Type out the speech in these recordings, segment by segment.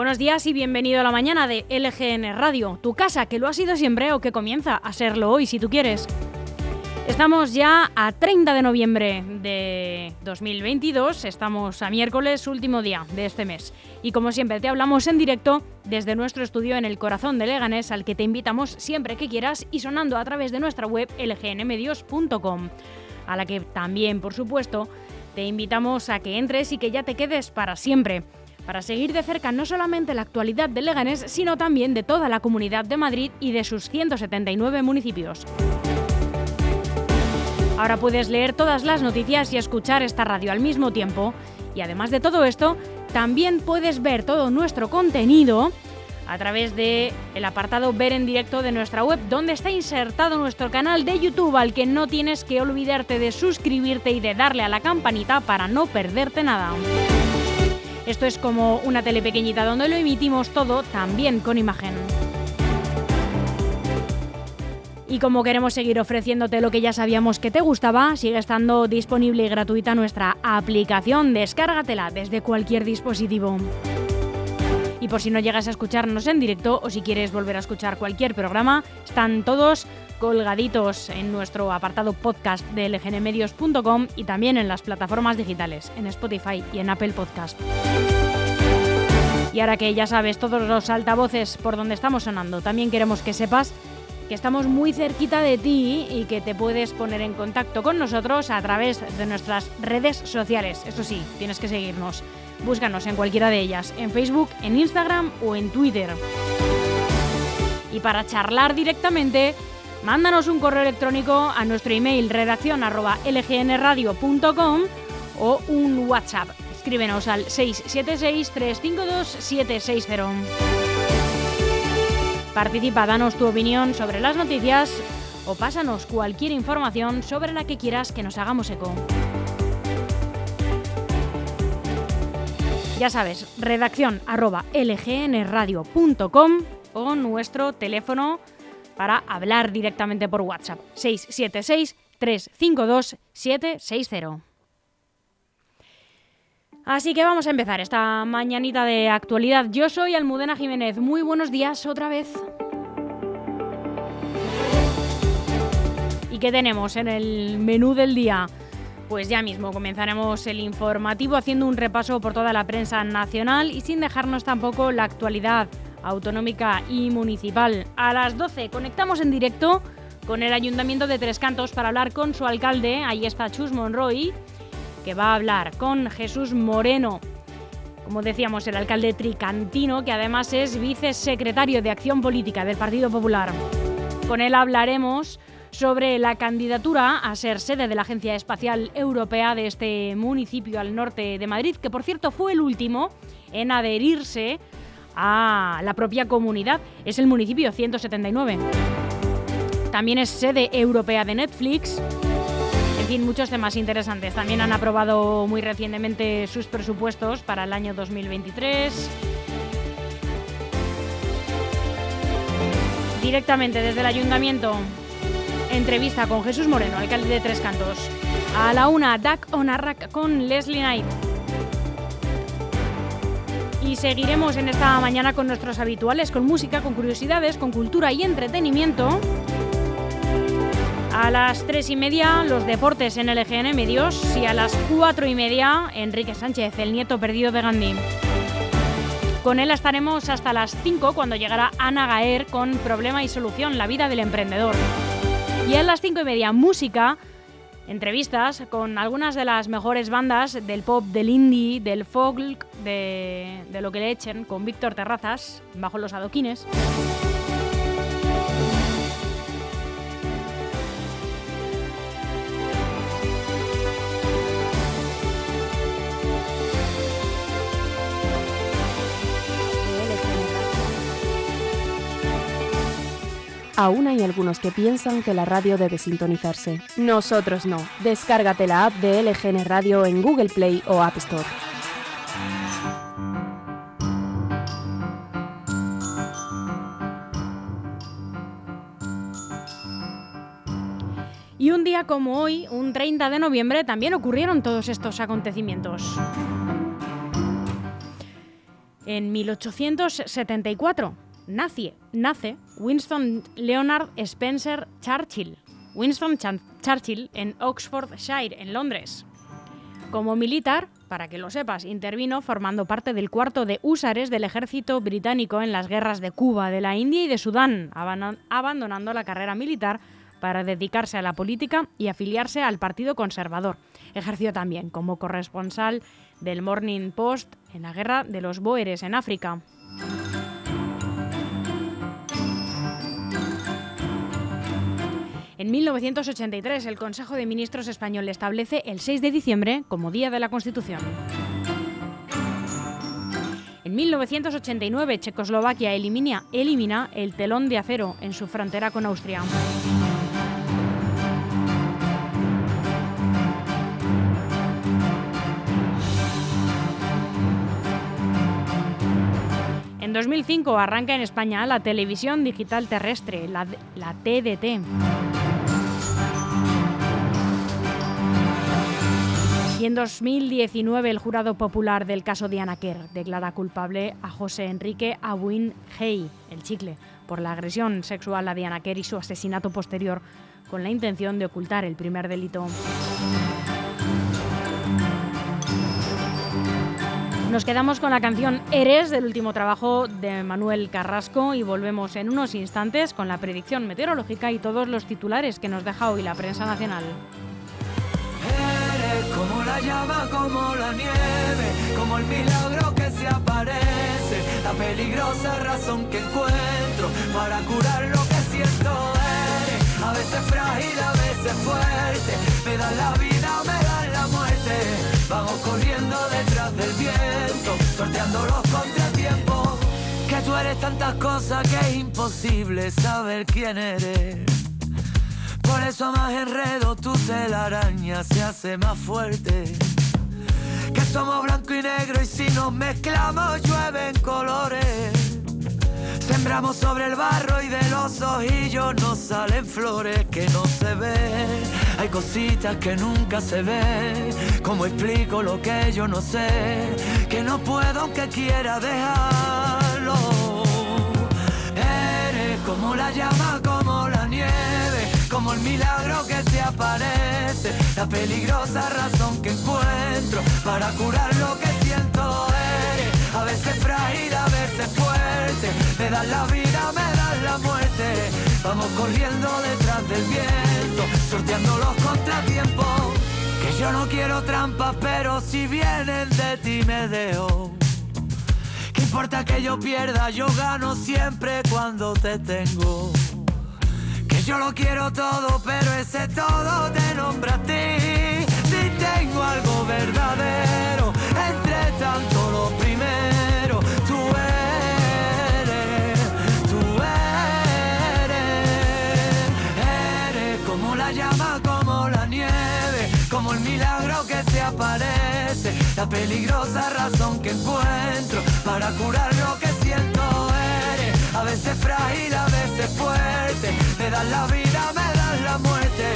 Buenos días y bienvenido a la mañana de LGN Radio, tu casa que lo ha sido siempre o que comienza a serlo hoy si tú quieres. Estamos ya a 30 de noviembre de 2022, estamos a miércoles, último día de este mes. Y como siempre te hablamos en directo desde nuestro estudio en el corazón de Leganés, al que te invitamos siempre que quieras y sonando a través de nuestra web lgnmedios.com, a la que también, por supuesto, te invitamos a que entres y que ya te quedes para siempre para seguir de cerca no solamente la actualidad de Leganés, sino también de toda la comunidad de Madrid y de sus 179 municipios. Ahora puedes leer todas las noticias y escuchar esta radio al mismo tiempo. Y además de todo esto, también puedes ver todo nuestro contenido a través el apartado Ver en directo de nuestra web, donde está insertado nuestro canal de YouTube, al que no tienes que olvidarte de suscribirte y de darle a la campanita para no perderte nada. Esto es como una tele pequeñita donde lo emitimos todo también con imagen. Y como queremos seguir ofreciéndote lo que ya sabíamos que te gustaba, sigue estando disponible y gratuita nuestra aplicación. Descárgatela desde cualquier dispositivo. Y por si no llegas a escucharnos en directo o si quieres volver a escuchar cualquier programa, están todos colgaditos en nuestro apartado podcast de lgnmedios.com y también en las plataformas digitales, en Spotify y en Apple Podcast. Y ahora que ya sabes todos los altavoces por donde estamos sonando, también queremos que sepas que estamos muy cerquita de ti y que te puedes poner en contacto con nosotros a través de nuestras redes sociales. Eso sí, tienes que seguirnos. Búscanos en cualquiera de ellas, en Facebook, en Instagram o en Twitter. Y para charlar directamente, mándanos un correo electrónico a nuestro email redacción lgnradio.com o un WhatsApp. Escríbenos al 676-352-760. Participa, danos tu opinión sobre las noticias o pásanos cualquier información sobre la que quieras que nos hagamos eco. Ya sabes, redacción lgnradio.com o nuestro teléfono para hablar directamente por WhatsApp. 676-352-760. Así que vamos a empezar esta mañanita de actualidad. Yo soy Almudena Jiménez. Muy buenos días otra vez. ¿Y qué tenemos en el menú del día? Pues ya mismo comenzaremos el informativo haciendo un repaso por toda la prensa nacional y sin dejarnos tampoco la actualidad autonómica y municipal. A las 12 conectamos en directo con el Ayuntamiento de Tres Cantos para hablar con su alcalde, ahí está Chus Monroy, que va a hablar con Jesús Moreno, como decíamos, el alcalde tricantino, que además es vicesecretario de Acción Política del Partido Popular. Con él hablaremos sobre la candidatura a ser sede de la Agencia Espacial Europea de este municipio al norte de Madrid, que por cierto fue el último en adherirse a la propia comunidad. Es el municipio 179. También es sede europea de Netflix. En fin, muchos temas interesantes. También han aprobado muy recientemente sus presupuestos para el año 2023. Directamente desde el ayuntamiento, entrevista con Jesús Moreno, alcalde de Tres Cantos. A la una, Duck on con Leslie Knight. Y seguiremos en esta mañana con nuestros habituales, con música, con curiosidades, con cultura y entretenimiento. A las tres y media, los deportes en LGN Medios. Y a las cuatro y media, Enrique Sánchez, el nieto perdido de Gandhi. Con él estaremos hasta las 5 cuando llegará Ana Gaer con Problema y Solución, la vida del emprendedor. Y a las cinco y media, música entrevistas con algunas de las mejores bandas del pop, del indie, del folk, de, de lo que le echen, con Víctor Terrazas, bajo los adoquines. Aún hay algunos que piensan que la radio debe sintonizarse. Nosotros no. Descárgate la app de LGN Radio en Google Play o App Store. Y un día como hoy, un 30 de noviembre, también ocurrieron todos estos acontecimientos. En 1874 nace, Winston Leonard Spencer Churchill. Winston Churchill en Oxfordshire, en Londres. Como militar, para que lo sepas, intervino formando parte del cuarto de húsares del ejército británico en las guerras de Cuba, de la India y de Sudán, abandonando la carrera militar para dedicarse a la política y afiliarse al Partido Conservador. Ejerció también como corresponsal del Morning Post en la guerra de los Boeres en África. En 1983, el Consejo de Ministros español establece el 6 de diciembre como Día de la Constitución. En 1989, Checoslovaquia elimina, el telón de acero en su frontera con Austria. En 2005 arranca en España la televisión digital terrestre, la TDT. Y en 2019 el jurado popular del caso Diana Kerr declara culpable a José Enrique Abuin Hey, el chicle, por la agresión sexual a Diana Kerr y su asesinato posterior con la intención de ocultar el primer delito. Nos quedamos con la canción Eres del último trabajo de Manuel Carrasco y volvemos en unos instantes con la predicción meteorológica y todos los titulares que nos deja hoy la prensa nacional como la llama, como la nieve, como el milagro que se aparece, la peligrosa razón que encuentro para curar lo que siento eres, a veces frágil, a veces fuerte, me dan la vida, me dan la muerte, vamos corriendo detrás del viento, sorteando los contratiempos, que tú eres tantas cosas que es imposible saber quién eres. Por eso más enredo tu telaraña se hace más fuerte. Que somos blanco y negro y si nos mezclamos llueven colores. Sembramos sobre el barro y de los ojillos nos salen flores que no se ven. Hay cositas que nunca se ven. Como explico lo que yo no sé? Que no puedo aunque quiera dejarlo. Eres como la llama, como el milagro que se aparece, la peligrosa razón que encuentro para curar lo que siento eres. A veces frágil, a veces fuerte, me das la vida, me das la muerte. Vamos corriendo detrás del viento, sorteando los contratiempos. Que yo no quiero trampas, pero si vienen de ti me dejo. ¿Qué importa que yo pierda? Yo gano siempre cuando te tengo. Yo lo quiero todo, pero ese todo te nombra a ti. Si tengo algo verdadero, entre tanto lo primero, tú eres, tú eres. Eres como la llama, como la nieve, como el milagro que se aparece, la peligrosa razón que encuentro para curar lo que siento. Eres a veces frágil, a veces fuerte me das la vida, me das la muerte.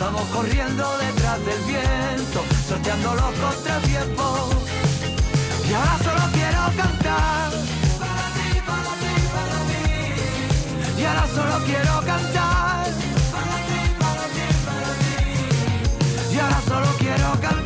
Vamos corriendo detrás del viento, sorteando los contratiempos. Y ahora solo quiero cantar. Para ti, para ti, para mí. Y ahora solo quiero cantar. Para ti, para ti, para mí. Y ahora solo quiero cantar.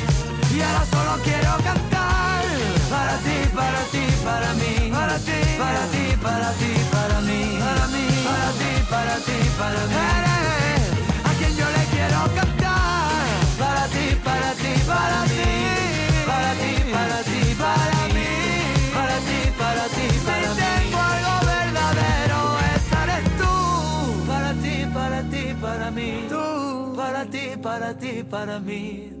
Y ahora solo quiero cantar para ti, para ti, para mí, para ti, para ti, para ti, para mí, para mí, para ti, para ti, para mí. Eres a quien yo le quiero cantar para ti, para ti, para ti, para ti, para ti, para mí, para ti, para ti, para mí. Tengo algo verdadero, esa eres tú. Para ti, para ti, para mí. Tú, para ti, para ti, para mí.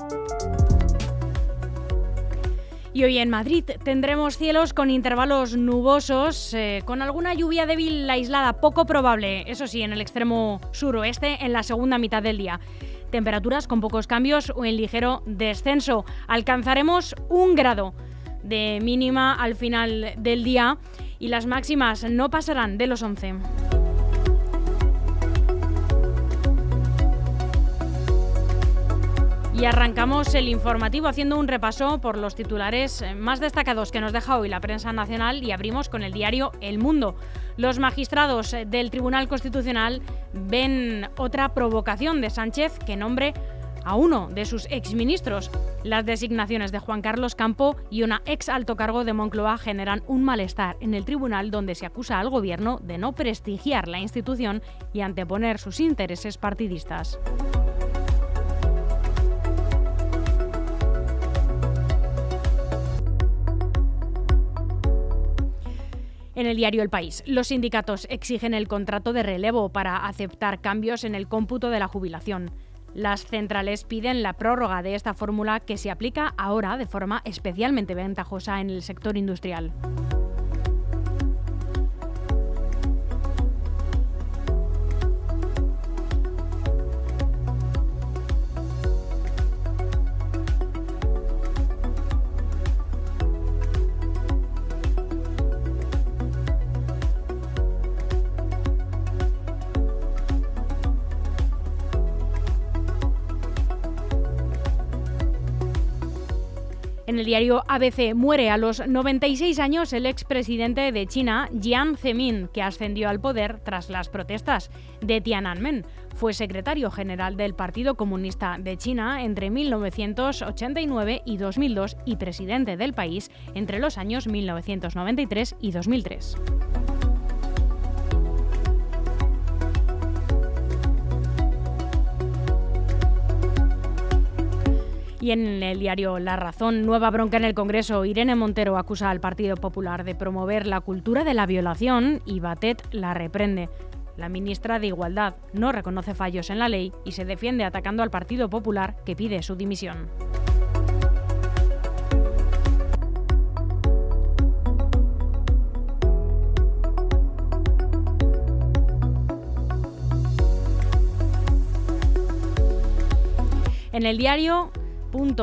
Y hoy en Madrid tendremos cielos con intervalos nubosos, eh, con alguna lluvia débil aislada, poco probable, eso sí, en el extremo suroeste en la segunda mitad del día. Temperaturas con pocos cambios o en ligero descenso. Alcanzaremos un grado de mínima al final del día y las máximas no pasarán de los 11. Y arrancamos el informativo haciendo un repaso por los titulares más destacados que nos deja hoy la prensa nacional y abrimos con el diario El Mundo. Los magistrados del Tribunal Constitucional ven otra provocación de Sánchez que nombre a uno de sus exministros. Las designaciones de Juan Carlos Campo y una ex alto cargo de Moncloa generan un malestar en el tribunal donde se acusa al gobierno de no prestigiar la institución y anteponer sus intereses partidistas. En el diario El País, los sindicatos exigen el contrato de relevo para aceptar cambios en el cómputo de la jubilación. Las centrales piden la prórroga de esta fórmula que se aplica ahora de forma especialmente ventajosa en el sector industrial. En el diario ABC muere a los 96 años el expresidente de China, Jiang Zemin, que ascendió al poder tras las protestas de Tiananmen. Fue secretario general del Partido Comunista de China entre 1989 y 2002 y presidente del país entre los años 1993 y 2003. Y en el diario La Razón, nueva bronca en el Congreso, Irene Montero acusa al Partido Popular de promover la cultura de la violación y Batet la reprende. La ministra de Igualdad no reconoce fallos en la ley y se defiende atacando al Partido Popular que pide su dimisión. En el diario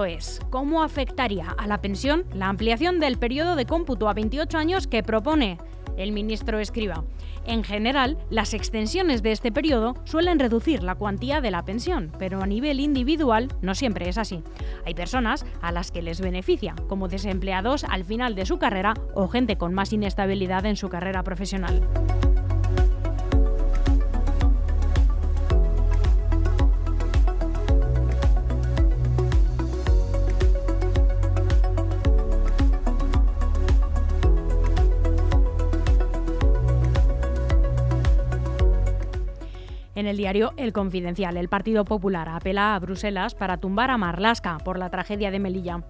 es, ¿cómo afectaría a la pensión la ampliación del periodo de cómputo a 28 años que propone el ministro Escriba? En general, las extensiones de este periodo suelen reducir la cuantía de la pensión, pero a nivel individual no siempre es así. Hay personas a las que les beneficia, como desempleados al final de su carrera o gente con más inestabilidad en su carrera profesional. El diario El Confidencial, el Partido Popular apela a Bruselas para tumbar a Marlaska por la tragedia de Melilla.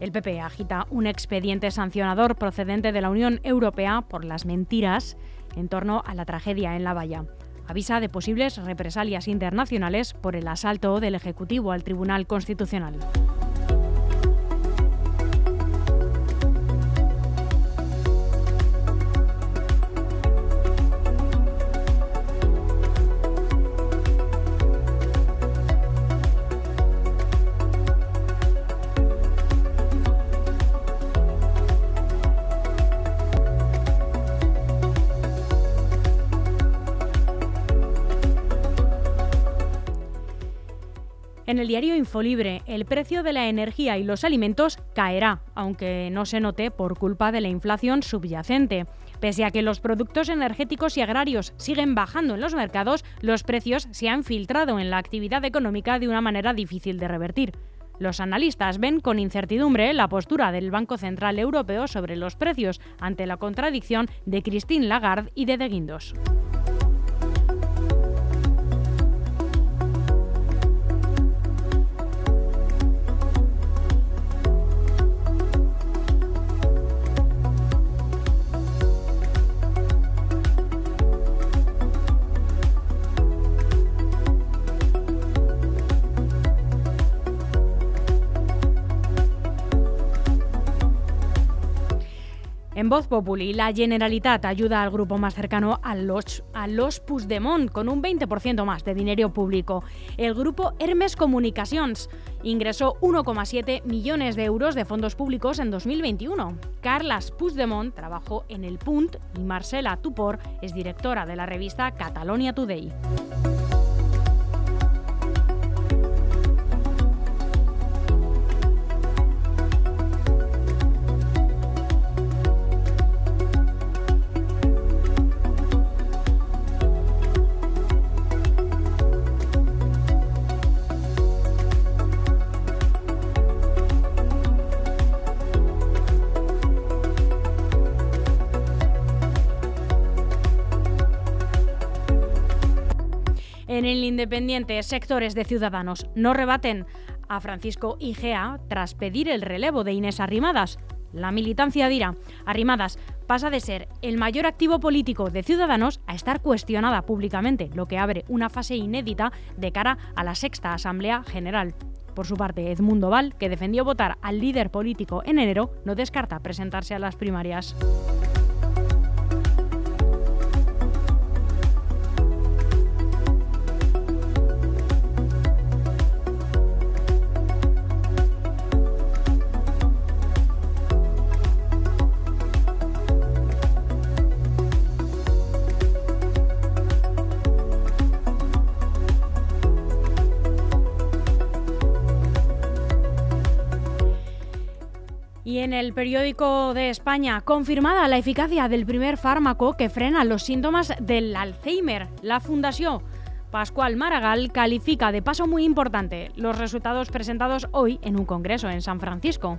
El PP agita un expediente sancionador procedente de la Unión Europea por las mentiras en torno a la tragedia en La Valla. Avisa de posibles represalias internacionales por el asalto del Ejecutivo al Tribunal Constitucional. En el diario Infolibre, el precio de la energía y los alimentos caerá, aunque no se note por culpa de la inflación subyacente. Pese a que los productos energéticos y agrarios siguen bajando en los mercados, los precios se han filtrado en la actividad económica de una manera difícil de revertir. Los analistas ven con incertidumbre la postura del Banco Central Europeo sobre los precios ante la contradicción de Christine Lagarde y de De Guindos. En Voz Populi, la Generalitat ayuda al grupo más cercano a los, a los Puigdemont con un 20% más de dinero público. El grupo Hermes Comunicacions ingresó 1,7 millones de euros de fondos públicos en 2021. Carlas Puigdemont trabajó en El Punt y Marcela Tupor es directora de la revista Catalonia Today. En el Independiente, sectores de Ciudadanos no rebaten a Francisco Igea tras pedir el relevo de Inés Arrimadas. La militancia dirá, Arrimadas pasa de ser el mayor activo político de Ciudadanos a estar cuestionada públicamente, lo que abre una fase inédita de cara a la sexta Asamblea General. Por su parte, Edmundo Val, que defendió votar al líder político en enero, no descarta presentarse a las primarias. El periódico de España, confirmada la eficacia del primer fármaco que frena los síntomas del Alzheimer. La Fundación Pascual Maragall califica de paso muy importante los resultados presentados hoy en un congreso en San Francisco.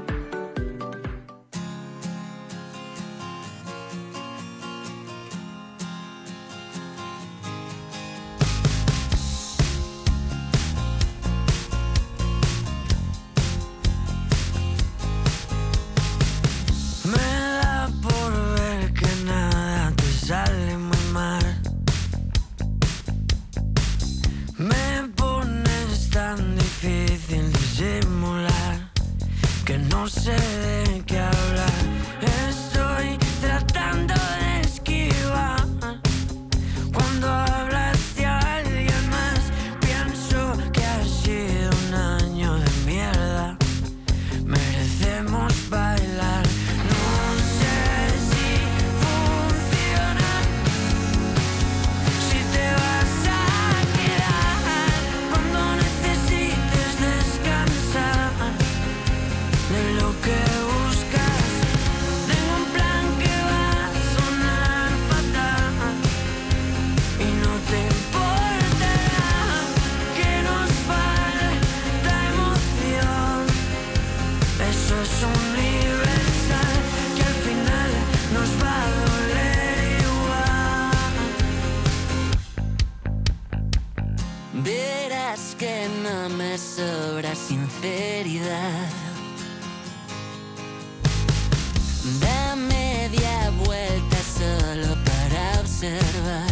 Da media vuelta solo para observar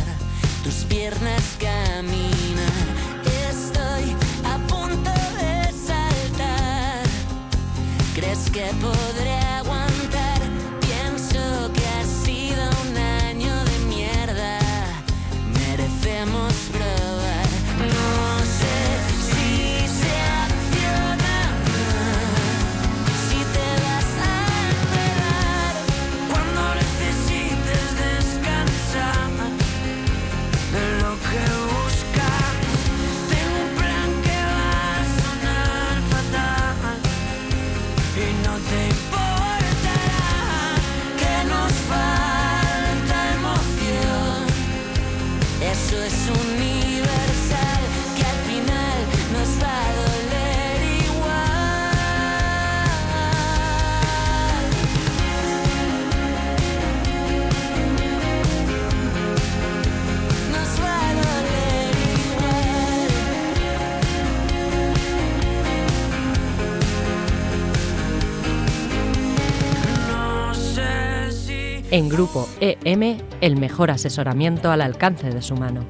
tus piernas caminar. Estoy a punto de saltar. ¿Crees que podré? something. En Grupo EM, el mejor asesoramiento al alcance de su mano.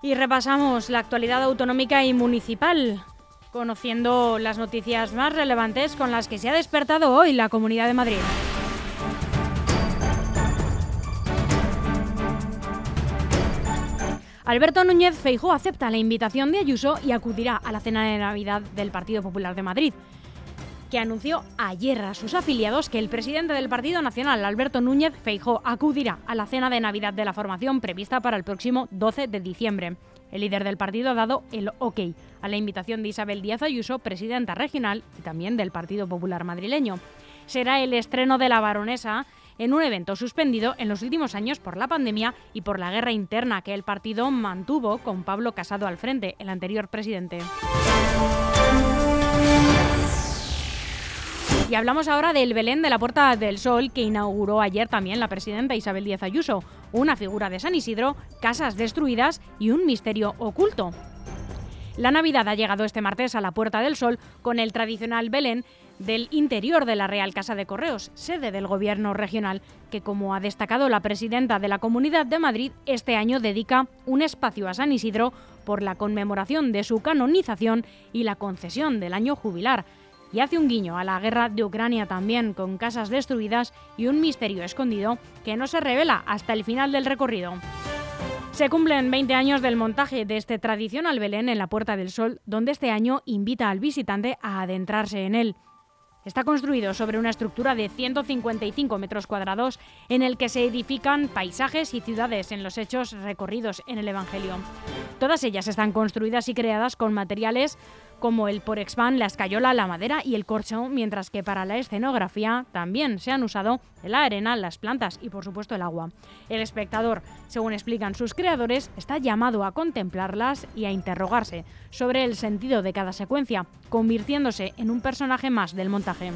Y repasamos la actualidad autonómica y municipal, conociendo las noticias más relevantes con las que se ha despertado hoy la Comunidad de Madrid. Alberto Núñez Feijó acepta la invitación de Ayuso y acudirá a la cena de Navidad del Partido Popular de Madrid, que anunció ayer a sus afiliados que el presidente del Partido Nacional, Alberto Núñez Feijó, acudirá a la cena de Navidad de la formación prevista para el próximo 12 de diciembre. El líder del partido ha dado el ok a la invitación de Isabel Díaz Ayuso, presidenta regional y también del Partido Popular madrileño. Será el estreno de la baronesa en un evento suspendido en los últimos años por la pandemia y por la guerra interna que el partido mantuvo con Pablo Casado al frente, el anterior presidente. Y hablamos ahora del Belén de la Puerta del Sol que inauguró ayer también la presidenta Isabel Díaz Ayuso, una figura de San Isidro, casas destruidas y un misterio oculto. La Navidad ha llegado este martes a la Puerta del Sol con el tradicional Belén del interior de la Real Casa de Correos, sede del Gobierno regional, que como ha destacado la presidenta de la Comunidad de Madrid, este año dedica un espacio a San Isidro por la conmemoración de su canonización y la concesión del año jubilar. Y hace un guiño a la guerra de Ucrania también, con casas destruidas y un misterio escondido que no se revela hasta el final del recorrido. Se cumplen 20 años del montaje de este tradicional Belén en la Puerta del Sol, donde este año invita al visitante a adentrarse en él. Está construido sobre una estructura de 155 metros cuadrados en el que se edifican paisajes y ciudades en los hechos recorridos en el Evangelio. Todas ellas están construidas y creadas con materiales como el porexpan, la escayola, la madera y el corcho, mientras que para la escenografía también se han usado la arena, las plantas y por supuesto el agua. El espectador, según explican sus creadores, está llamado a contemplarlas y a interrogarse sobre el sentido de cada secuencia, convirtiéndose en un personaje más del montaje.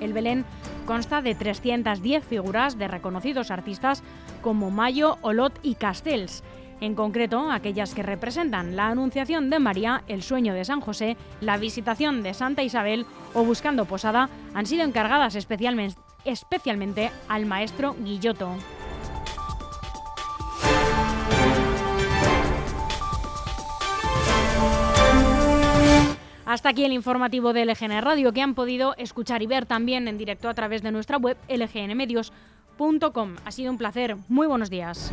El Belén consta de 310 figuras de reconocidos artistas como Mayo, Olot y Castells en concreto aquellas que representan la Anunciación de María, el sueño de San José, la visitación de Santa Isabel o Buscando Posada, han sido encargadas especialmente, al maestro Guilloto. Hasta aquí el informativo de LGN Radio que han podido escuchar y ver también en directo a través de nuestra web lgnmedios.com. Ha sido un placer. Muy buenos días.